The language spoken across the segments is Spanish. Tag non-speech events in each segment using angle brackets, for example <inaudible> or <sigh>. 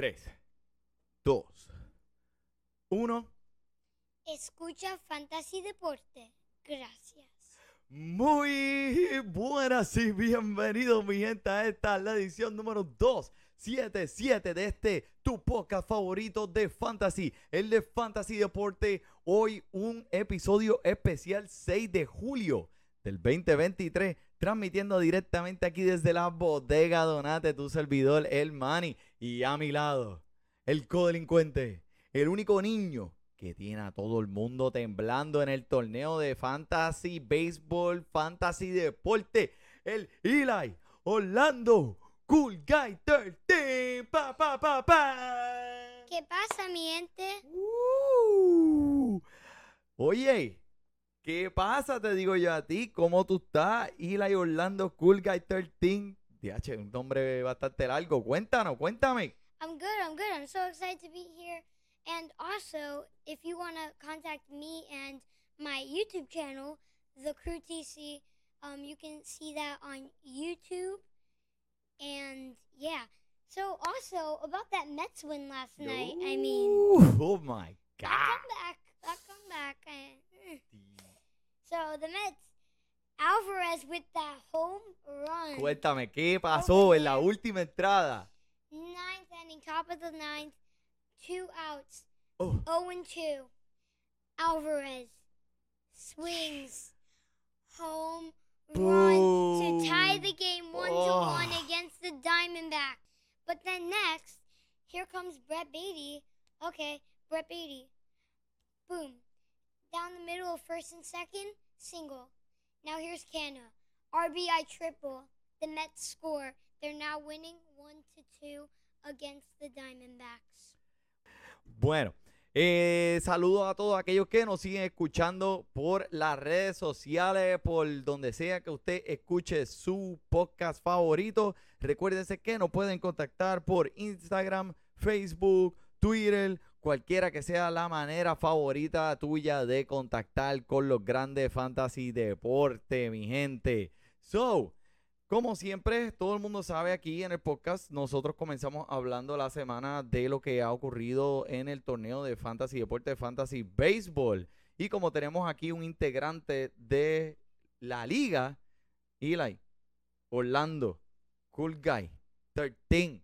3, 2, 1. Escucha Fantasy Deporte. Gracias. Muy buenas y bienvenidos, mi gente, a esta la edición número 277 de este tu podcast favorito de Fantasy, el de Fantasy Deporte. Hoy un episodio especial 6 de julio del 2023, transmitiendo directamente aquí desde la bodega Donate, tu servidor, el Mani, y a mi lado, el codelincuente, el único niño que tiene a todo el mundo temblando en el torneo de fantasy, béisbol, fantasy deporte, el Eli Orlando Cool Guy 13. Pa, pa, pa, pa. ¿Qué pasa, mi gente? Uh. Oye, ¿qué pasa? Te digo yo a ti, ¿cómo tú estás? Eli Orlando Cool Guy 13. DH, un nombre bastante largo. Cuéntanos, cuéntame. I'm good. I'm good. I'm so excited to be here. And also, if you want to contact me and my YouTube channel, The Crew TC, um, you can see that on YouTube. And yeah. So also about that Mets win last night. I mean, Ooh, oh my that God. comeback, that comeback. I. so the Mets, Alvarez with that home run. Cuéntame, ¿qué pasó en la última entrada? Ninth inning, top of the ninth, two outs, Oh, 0 and 2. Alvarez swings home run to tie the game 1 to 1 Oh. against the Diamondbacks. But then next, here comes Brett Beatty. Okay, Brett Beatty. Boom. Down the middle of first and second, single. Now here's Canna. RBI triple. The Mets score. They're now winning 1 to 2 against the Diamondbacks. bueno, eh, saludos a todos aquellos que nos siguen escuchando por las redes sociales, por donde sea que usted escuche su podcast favorito. Recuérdense que nos pueden contactar por Instagram, Facebook, Twitter, cualquiera que sea la manera favorita tuya de contactar con los grandes fantasy deporte, mi gente. So, Como siempre, todo el mundo sabe aquí en el podcast, nosotros comenzamos hablando la semana de lo que ha ocurrido en el torneo de Fantasy Deporte, Fantasy Baseball. Y como tenemos aquí un integrante de la liga, Eli, Orlando, Cool Guy, 13,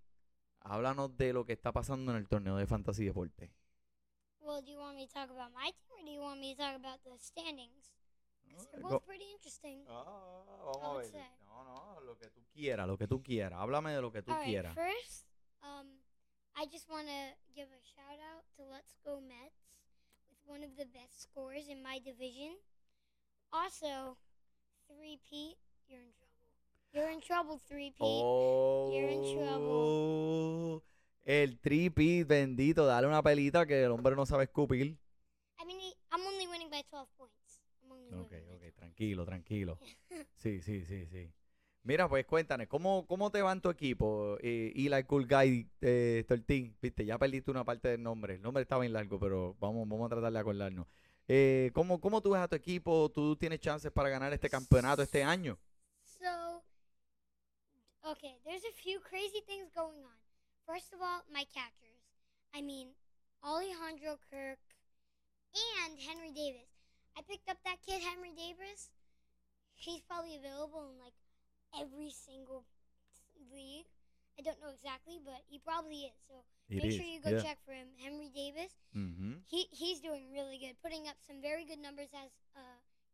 háblanos de lo que está pasando en el torneo de Fantasy Deporte. Well, do you want me to talk about my team or do you want me to talk about the standings? 'Cause they're Go- both pretty interesting. Ah, vamos I a ver. say. No, no, lo que tú quieras, lo que tú quieras. Háblame de lo que tú All right, quieras. first, um, I just want to give a shout out to Let's Go Mets with one of the best scores in my division. Also, 3 Pete, you're in trouble. You're in trouble, 3 Pete. Oh, You're in El tripi, bendito, dale una pelita que el hombre no sabe escupir. I mean, I'm only winning by 12 points. I'm only Ok, winning by ok, tranquilo, tranquilo. 12. <laughs> Sí, sí, sí, sí. Mira, pues cuéntanos, ¿cómo, cómo te va en tu equipo? Eh, Eli Cool Guy eh, 13, viste, ya perdiste una parte del nombre. El nombre está bien largo, pero vamos, vamos a tratar de acordarnos. Eh, ¿cómo, ¿Cómo tú ves a tu equipo? ¿Tú tienes chances para ganar este campeonato este año? Okay, there's a few crazy things going on. First of all, my catchers. I mean, Alejandro Kirk and Henry Davis. I picked up that kid, Henry Davis. He's probably available in like every single league. I don't know exactly, but he probably is. So It make is, sure you go yeah. check for him. Henry Davis. Ujú. He he's doing really good, putting up some very good numbers as a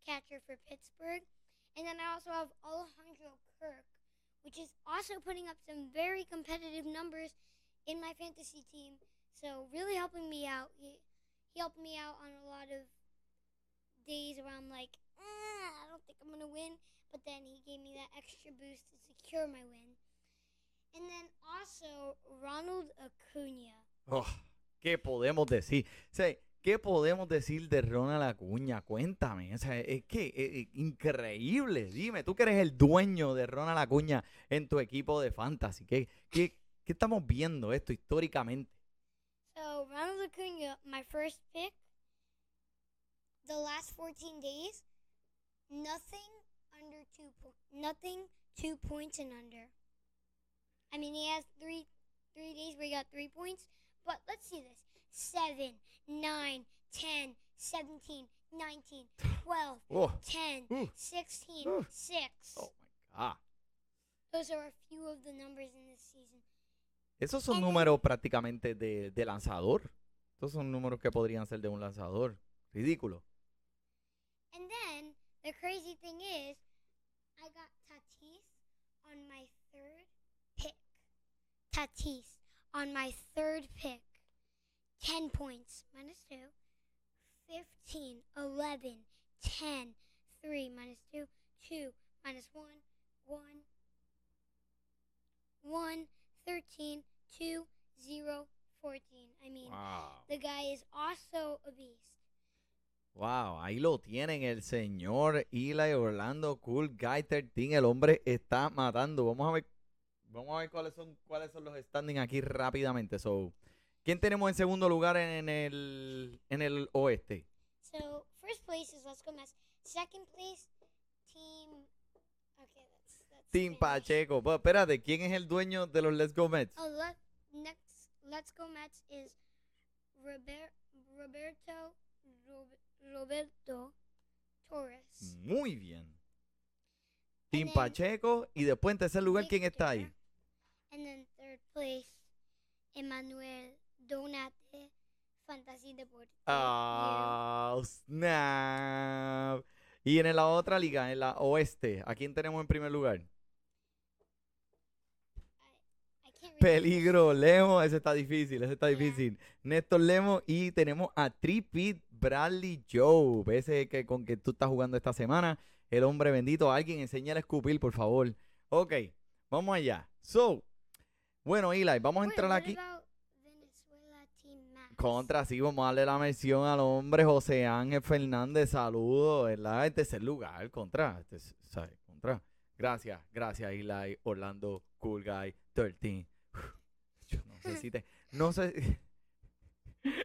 catcher for Pittsburgh. And then I also have Alejandro Kirk, which is also putting up some very competitive numbers in my fantasy team. So really helping me out. He he helped me out on a lot of days where I'm like, "Ah, I don't think I'm gonna win, but then he gave me that extra boost to secure my win. And then also Ronald Acuna. Oh, ¿Qué podemos decir? Sea, ¿Qué podemos decir de Ronald Acuña? Cuéntame. O sea, es que eh, eh, increíble. Dime, tú que eres el dueño de Ronald Acuña en tu equipo de fantasy. ¿Qué, qué, qué estamos viendo esto históricamente? So Ronald Acuna, my first pick. The last 14 days, nothing under two nothing two points and under. I mean, he has three three days where he got three points. But let's see this: seven, nine, 10, 17, 19, <sighs> 12, Oh, 10, Ooh. 16, Ooh. 6. oh my God. Those are a few of the numbers in this season. Esos son And then- números prácticamente de, de lanzador. Esos son números que podrían ser de un lanzador. Ridículo. And then the crazy thing is, I got Tatis on my third pick. Tatis on my third pick. 10 points minus 2. 15, 11, 10, 3 minus 2, 2 minus 1, 1, 1, 13, 2, 0, 14. I mean, Wow. the guy is also a beast. Wow, ahí lo tienen el señor Eli Orlando Cool Guy 13. El hombre está matando. Vamos a ver, vamos a ver cuáles son cuáles son los standings aquí rápidamente. So, ¿quién tenemos en segundo lugar en el en el oeste? So first place is Let's Go Mets. Second place, Team. Okay, that's that's. Team Spanish. Pacheco. Pero espérate, ¿quién es el dueño de los Let's Go Mets? Oh, next Let's Go Mets is Robert, Roberto Rob- Roberto Torres. Muy bien. Team then Pacheco y después en tercer lugar ¿quién está ahí? And then third place, Emmanuel Donate Fantasy Deportivo. Ah, snap. Y en la otra liga, en la oeste, ¿a quién tenemos en primer lugar? Peligro, Lemo, ese está difícil, ese está Yeah. difícil. Néstor Lemo y tenemos a Tripit Bradley Joe, ese que con que tú estás jugando esta semana, el hombre bendito. Alguien enseñar a escupir, por favor. Ok, vamos allá. So, bueno, Eli, vamos a entrar aquí. about Venezuela Team Max? Contra, sí, vamos a darle la mención al hombre José Ángel Fernández. Saludos, ¿verdad? En tercer lugar, contra. este es- ¿sabes? Contra. Gracias, gracias, Eli Orlando Cool Guy 13. Yo no sé si te. No sé. <laughs>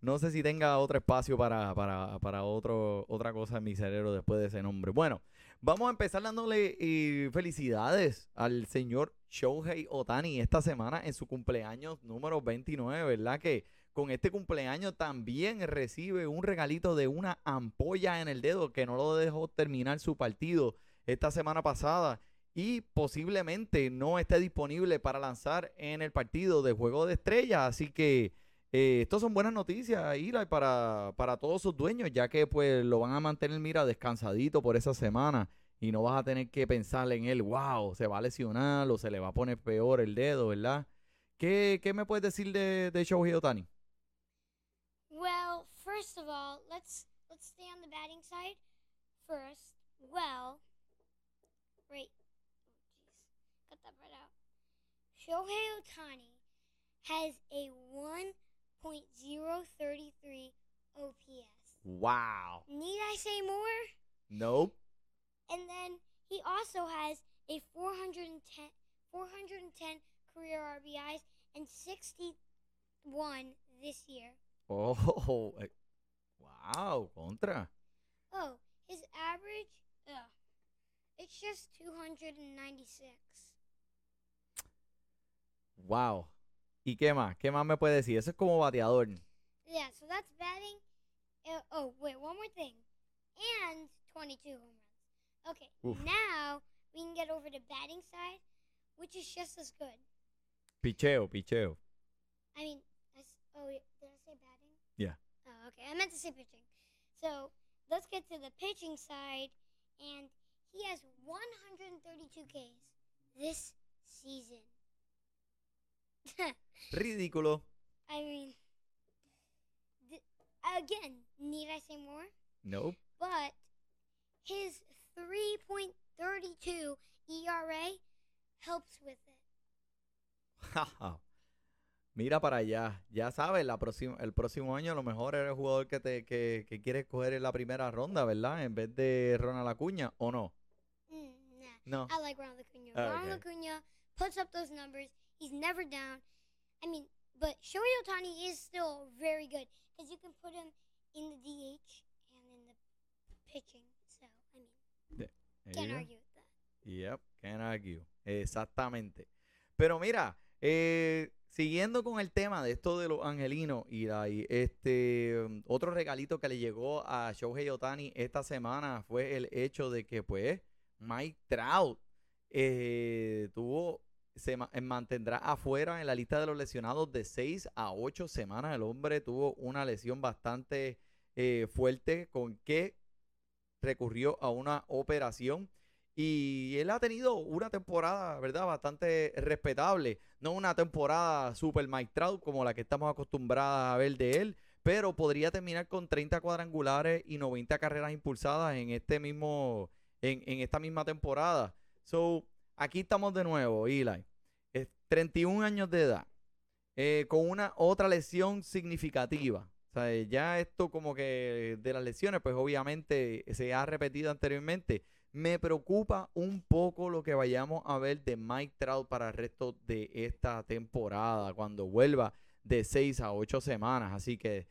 No sé si tenga otro espacio para, para, para otro, otra cosa en mi cerebro después de ese nombre. Bueno, vamos a empezar dándole eh, felicidades al señor Shohei Otani esta semana en su cumpleaños número 29, ¿verdad? Que con este cumpleaños también recibe un regalito de una ampolla en el dedo que no lo dejó terminar su partido esta semana pasada y posiblemente no esté disponible para lanzar en el partido de Juego de Estrellas. Así que eh, estas son buenas noticias, Eli, para, para todos sus dueños, ya que pues lo van a mantener, mira, descansadito por esa semana y no vas a tener que pensar en él, wow, se va a lesionar o se le va a poner peor el dedo, ¿verdad? ¿Qué, qué me puedes decir de, de Shohei Otani? Well, first of all, let's let's stay on the batting side first. Well, right. Oh, jeez, cut that part out. Shohei Otani has a 1.033 OPS. Wow. Need I say more? Nope. And then he also has a 410, 410 career RBIs and 61 this year. Oh, <laughs> eh, wow, contra. Oh, his average, ugh, it's just 296. Wow. ¿Y qué más? ¿Qué más me puede decir? Eso es como bateador. Yeah, so that's batting. Uh, oh, wait, one more thing. And 22 home runs. Okay, Oof. now we can get over to batting side, which is just as good. Picheo, picheo. I mean, I oh, did I say batting? Yeah. Oh, okay. I meant to say pitching. So let's get to the pitching side, and he has 132 Ks this season. <laughs> Ridículo. I mean, th- again, need I say more? Nope. But his 3.32 ERA helps with it. <laughs> Mira para allá. Ya sabes, la próxima, el próximo año a lo mejor eres el jugador que, te, que, que quieres coger en la primera ronda, ¿verdad? En vez de Ronald Acuña, ¿o no? Mm, nah. No. I like Ronald Acuna. Oh, Ronald okay. Acuna puts up those numbers. He's never down. I mean, but Shohei Otani is still very good because you can put him in the DH and in the pitching. So, I mean, can't Yeah. argue with that. Yep, can't argue. Exactamente. Pero mira, eh, siguiendo con el tema de esto de los angelinos, y este, otro regalito que le llegó a Shohei Otani esta semana fue el hecho de que, pues, Mike Trout eh, tuvo, se mantendrá afuera en la lista de los lesionados de 6 a 8 semanas. El hombre tuvo una lesión bastante eh, fuerte con que recurrió a una operación y él ha tenido una temporada, ¿verdad? Bastante respetable. No una temporada super Mike como la que estamos acostumbrados a ver de él, pero podría terminar con 30 cuadrangulares y 90 carreras impulsadas en este mismo, en, esta misma temporada. So, aquí estamos de nuevo, Eli. Es 31 años de edad, eh, con una otra lesión significativa. Ya esto como que de las lesiones, pues obviamente se ha repetido anteriormente me preocupa un poco lo que vayamos a ver de Mike Trout para el resto de esta temporada, cuando vuelva de 6 a 8 semanas. Así que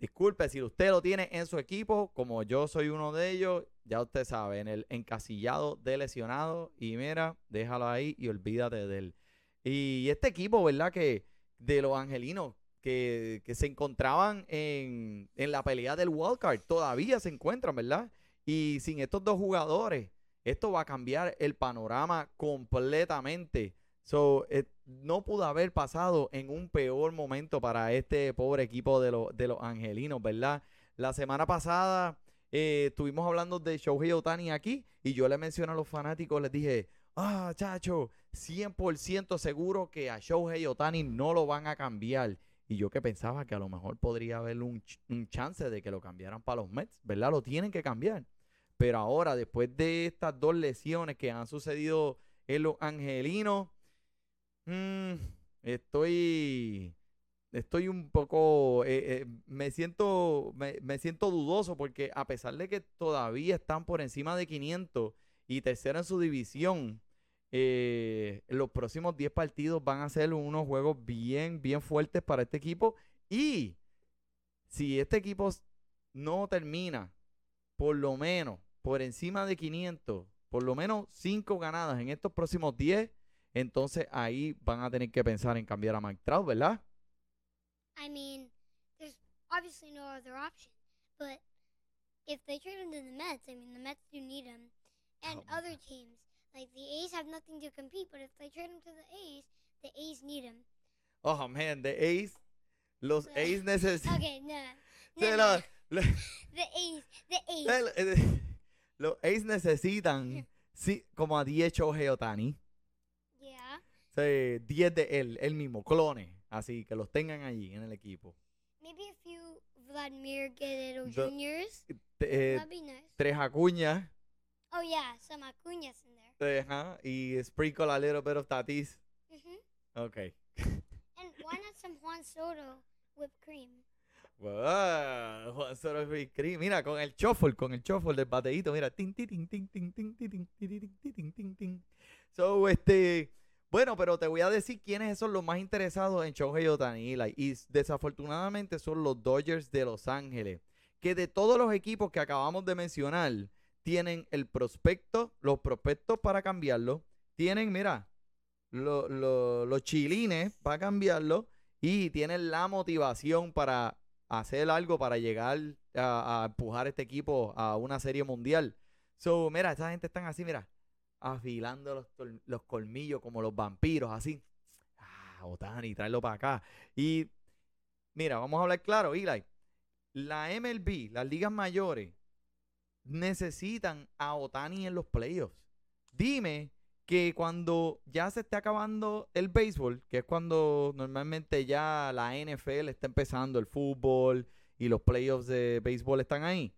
disculpe, si usted lo tiene en su equipo, como yo soy uno de ellos, ya usted sabe, en el encasillado de lesionado, y mira, déjalo ahí y olvídate de él. Y este equipo, ¿verdad? Que de los angelinos, que, se encontraban en, en la pelea del wildcard, todavía se encuentran, ¿verdad? Y sin estos dos jugadores, esto va a cambiar el panorama completamente. So, eh, no pudo haber pasado en un peor momento para este pobre equipo de, de los angelinos, ¿verdad? La semana pasada eh, estuvimos hablando de Shohei Otani aquí y yo le mencioné a los fanáticos, les dije, ah, chacho, 100% seguro que a Shohei Otani no lo van a cambiar. Y yo que pensaba que a lo mejor podría haber un, un chance de que lo cambiaran para los Mets, ¿verdad? Lo tienen que cambiar. Pero ahora, después de estas dos lesiones que han sucedido en los angelinos, mm, estoy, estoy un poco, eh, eh, me siento, me, siento dudoso porque a pesar de que todavía están por encima de 500 y tercero en su división, eh, los próximos 10 partidos van a ser unos juegos bien, bien fuertes para este equipo. Y si este equipo no termina, por lo menos, por encima de 500, por lo menos 5 ganadas en estos próximos 10, entonces ahí van a tener que pensar en cambiar a Mike Trout, ¿verdad? I mean, there's obviously no other option. But if they trade him to the Mets, I mean, the Mets do need him. And oh, other teams. Like the A's have nothing to compete, but if they trade him to the A's, the A's need him. Oh man, the A's, los A's <laughs> necesitan. Okay, no. no, <laughs> no. <laughs> the A's, the A's. Los A's necesitan sí, como a 10 Shohei Otani. Yeah. Sí, 10 de él, él mismo, clones. Así que los tengan allí en el equipo. Maybe a few Vladimir Guerrero Juniors. Eh, That'd be nice. Tres acuñas. Oh yeah, some acuñas in there. Ajá, y sprinkle a little bit of tatis. Mm-hmm. Okay. and why not some Juan Soto whipped cream? Wow, Juan Soto whipped cream. Mira, con el shuffle, con el shuffle del bateíto, mira. Tin, tin, tin, tin, tin, tin, tin, tin, tin, tin, So, este... Bueno, pero te voy a decir quiénes son los más interesados en Shohei Otani. Y desafortunadamente son los Dodgers de Los Ángeles. Que de todos los equipos que acabamos de mencionar, tienen el prospecto, los prospectos para cambiarlo, tienen, mira, los chilines para cambiarlo y tienen la motivación para hacer algo para llegar a, empujar este equipo a una serie mundial. So, mira, esta gente están así, mira, afilando los, los colmillos como los vampiros, así. Ah, Otani, tráelo para acá. Y mira, vamos a hablar claro, Eli. La MLB, las ligas mayores, necesitan a Otani en los playoffs. Dime que cuando ya se esté acabando el béisbol, que es cuando normalmente ya la NFL está empezando, el fútbol y los playoffs de béisbol están ahí,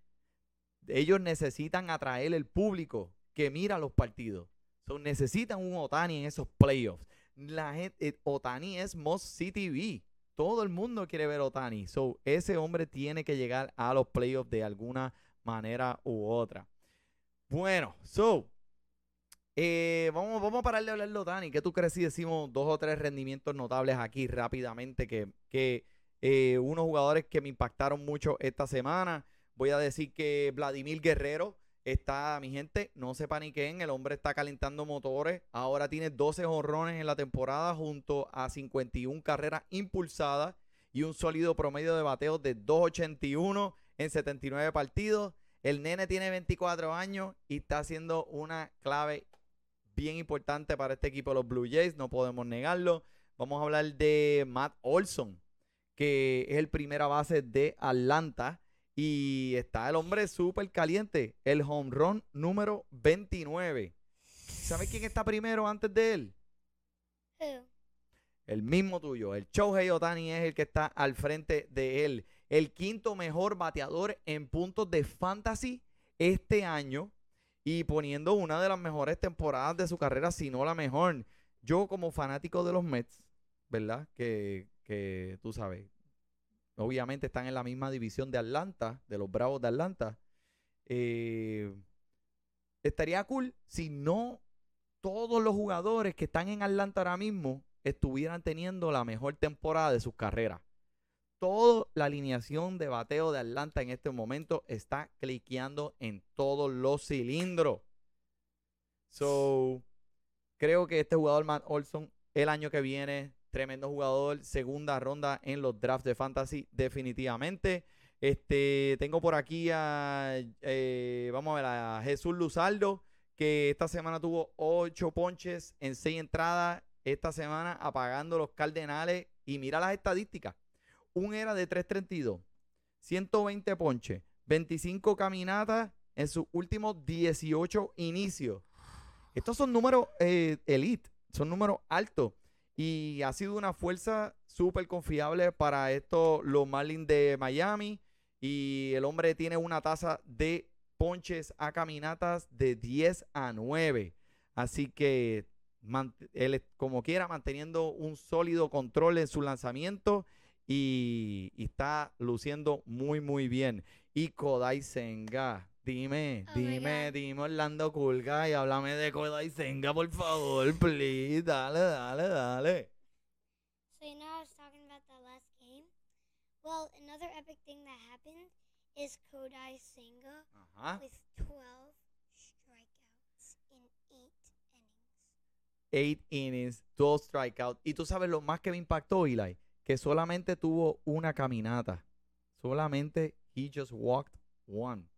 ellos necesitan atraer el público que mira los partidos. So, necesitan un Otani en esos playoffs. La gente, eh, Otani es Most CTV. Todo el mundo quiere ver Otani. So, ese hombre tiene que llegar a los playoffs de alguna manera u otra. Bueno, so, eh, vamos, vamos a parar de hablarlo, Dani. ¿Qué tú crees si decimos dos o tres rendimientos notables aquí rápidamente? Que, que eh, unos jugadores que me impactaron mucho esta semana. Voy a decir que Vladimir Guerrero Está, mi gente, no se paniquen, el hombre está calentando motores. Ahora tiene 12 honrones en la temporada junto a 51 carreras impulsadas y un sólido promedio de bateos de 2.81 en 79 partidos. El nene tiene 24 años y está haciendo una clave bien importante para este equipo de los Blue Jays, no podemos negarlo. Vamos a hablar de Matt Olson, que es el primera base de Atlanta. Y está el hombre súper caliente, el home run número 29. ¿Sabes quién está primero antes de él? El mismo tuyo. El Shohei Otani es el que está al frente de él. El quinto mejor bateador en puntos de fantasy este año y poniendo una de las mejores temporadas de su carrera, si no la mejor. Yo como fanático de los Mets, ¿verdad? Que, que tú sabes, obviamente están en la misma división de Atlanta, de los Bravos de Atlanta. eh, estaría cool si no todos los jugadores que están en Atlanta ahora mismo estuvieran teniendo la mejor temporada de sus carreras. Toda la alineación de bateo de Atlanta en este momento está cliqueando en todos los cilindros. So, creo que este jugador, Matt Olson, el año que viene, tremendo jugador, segunda ronda en los drafts de fantasy, definitivamente. Este, tengo por aquí a, eh, vamos a ver, a Jesús Luzaldo, que esta semana tuvo ocho ponches en seis entradas. Esta semana apagando los Cardenales. Y mira las estadísticas. Un era de 332, 120 ponches, 25 caminatas en sus últimos 18 inicios. Estos son números eh, elite, son números altos. Y ha sido una fuerza súper confiable para estos, los Marlins de Miami. Y el hombre tiene una tasa de ponches a caminatas de 10 a 9. Así que él, como quiera, manteniendo un sólido control en su lanzamiento y, y está luciendo muy, muy bien. Y Kodai Senga, dime, Oh dime, dime Orlando Culga y háblame de Kodai Senga, por favor, please. Dale, dale, dale. So you know I was talking about that last game? Well, another epic thing that happened is Kodai Senga Ajá. with 12 strikeouts in 8 innings. eight innings, dos strikeouts. Y tú sabes lo más que me impactó, Eli, que solamente tuvo una caminata. Solamente he just walked one.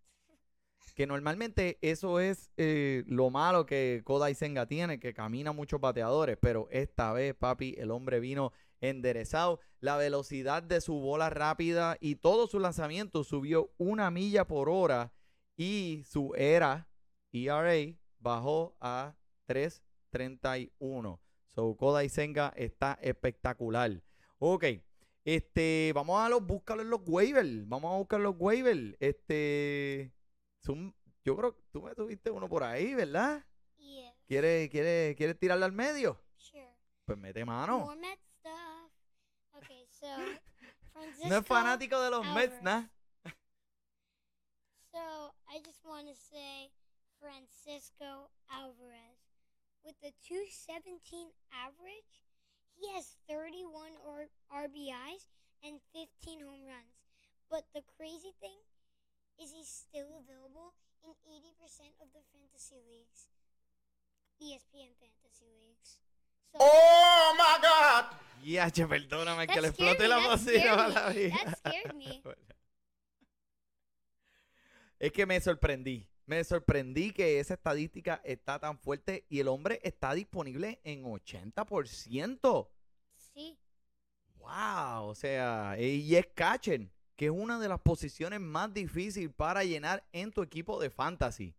Que normalmente eso es eh, lo malo que Kodai Senga tiene, que camina muchos bateadores, pero esta vez, papi, el hombre vino enderezado. La velocidad de su bola rápida y todo su lanzamiento subió una milla por hora y su era, ERA, bajó a 3.31. So, Kodai Senga está espectacular. Ok, este, vamos a los, búscalo en los waivers. Vamos a buscar los waivers. Este, son- yo creo que tú me tuviste uno por ahí, ¿verdad? Yeah. ¿Quieres, quieres, quieres tirarlo al medio? Sure. Pues mete mano. Stuff. Okay, so <laughs> Francisco. No es fanático de los Mets. ¿nah? So I just want to say Francisco Alvarez. With the 217 average, he has 31 or RBIs and 15 home runs. But the crazy thing is he's still available in 80% of the fantasy leagues. ESPN fantasy leagues. So Oh my God! Ya, che, perdóname que le exploté me, la that bocina scared a me, la vida. that scared me. <laughs> Es que me sorprendí. Me sorprendí que esa estadística está tan fuerte y el hombre está disponible en 80%. See? Wow, o sea, y es catcher, que es una de las posiciones más difíciles para llenar en tu equipo de fantasy.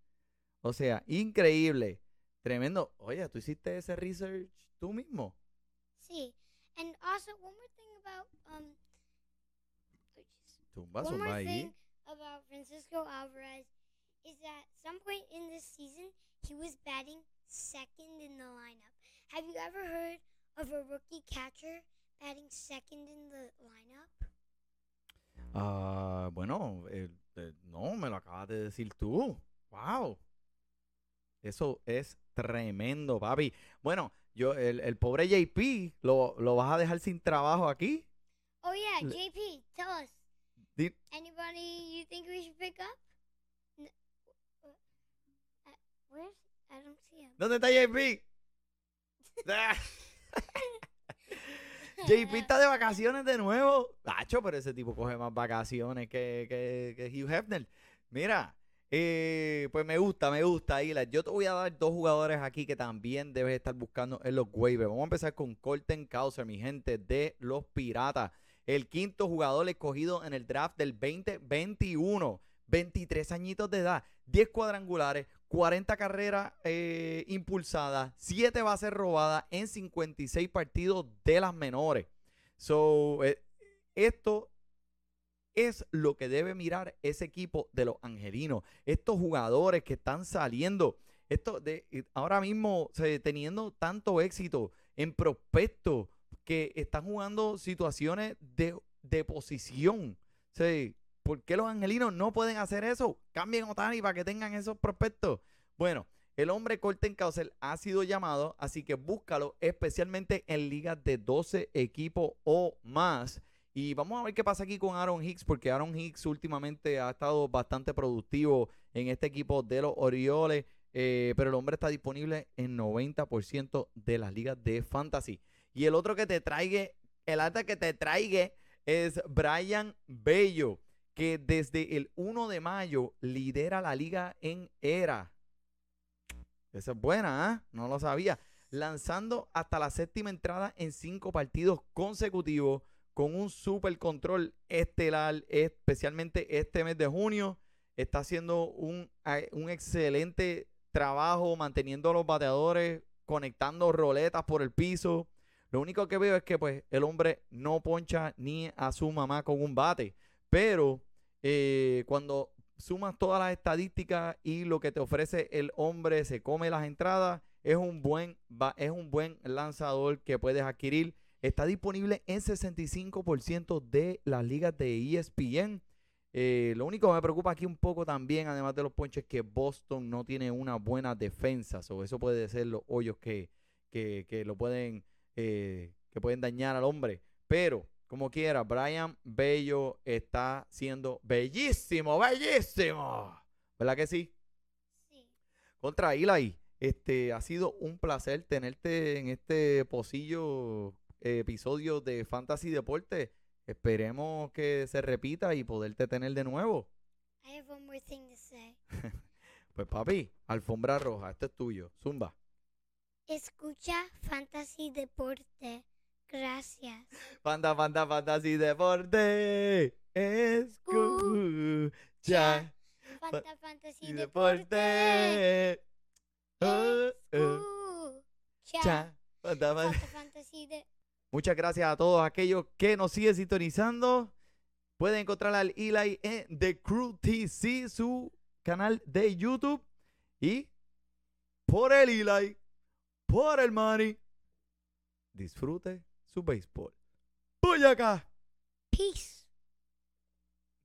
O sea, increíble, tremendo. Oye, ¿tú hiciste ese research tú mismo? See. And also one more thing about um Tumba, One more thing about Francisco Alvarez is that some point in this season he was batting second in the lineup. Have you ever heard of a rookie catcher batting second in the lineup? Ah, bueno, eh, eh, no, me lo acabas de decir tú. Wow. Eso es tremendo, papi. Bueno, yo, el, el pobre JP, lo, lo vas a dejar sin trabajo aquí. Oh yeah, JP, tell us. Di- Anybody you think we should pick up? Where's I don't see him. ¿Dónde está JP? <laughs> JP <laughs> está de vacaciones de nuevo. Tacho, pero ese tipo coge más vacaciones que, que, que Hugh Hefner. Mira, eh, pues me gusta, me gusta, Ila. Yo te voy a dar dos jugadores aquí que también debes estar buscando en los waivers. Vamos a empezar con Colton Causer, mi gente, de los Piratas. El quinto jugador escogido en el draft del 2021. 23 añitos de edad, 10 cuadrangulares, 40 carreras eh, impulsadas, 7 bases robadas en 56 partidos de las menores. So, eh, esto es lo que debe mirar ese equipo de los angelinos. Estos jugadores que están saliendo, esto de, eh, ahora mismo teniendo tanto éxito en prospectos que están jugando situaciones de, de posición. Sí, ¿Por qué los angelinos no pueden hacer eso? Cambien Otani para que tengan esos prospectos. Bueno, el hombre Colton Causer ha sido llamado, así que búscalo, especialmente en ligas de 12 equipos o más. Y vamos a ver qué pasa aquí con Aaron Hicks, porque Aaron Hicks últimamente ha estado bastante productivo en este equipo de los Orioles, eh, pero el hombre está disponible en 90% de las ligas de fantasy. Y el otro que te traiga, el alta que te traiga es Brian Bello, que desde el 1 de mayo lidera la liga en era. Esa es buena, ¿ah? No lo sabía. Lanzando hasta la séptima entrada en cinco partidos consecutivos con un super control estelar, especialmente este mes de junio. Está haciendo un, a- un excelente trabajo manteniendo a los bateadores, conectando roletas por el piso. Lo único que veo es que pues el hombre no poncha ni a su mamá con un bate. Pero eh, cuando sumas todas las estadísticas y lo que te ofrece el hombre, se come las entradas, es un buen, es un buen lanzador que puedes adquirir. Está disponible en 65% de las ligas de ESPN. Eh, lo único que me preocupa aquí un poco también, además de los ponches, es que Boston no tiene una buena defensa. So, eso puede ser los hoyos que, que, que lo pueden, eh, que pueden dañar al hombre. Pero, como quiera, Brian Bello está siendo bellísimo, bellísimo. ¿Verdad que sí? Sí. Contra Eli, este, ha sido un placer tenerte en este pocillo eh, episodio de Fantasy Deporte. Esperemos que se repita y poderte tener de nuevo. I have one more thing to say. <laughs> Pues papi, alfombra roja, esto es tuyo. Zumba. Escucha Fantasy Deporte. Gracias. Fanta, fanta, fantasy deporte. Escucha. Fanta Fantasy Y Deporte. deporte. Escucha. cha. Fanta, fanta. Fanta Fantasy de Muchas gracias a todos aquellos que nos siguen sintonizando. Pueden encontrar al Eli en The Crew TC, su canal de YouTube. Y por el Eli, por el Money, disfrute su béisbol. ¡Voy acá! Peace.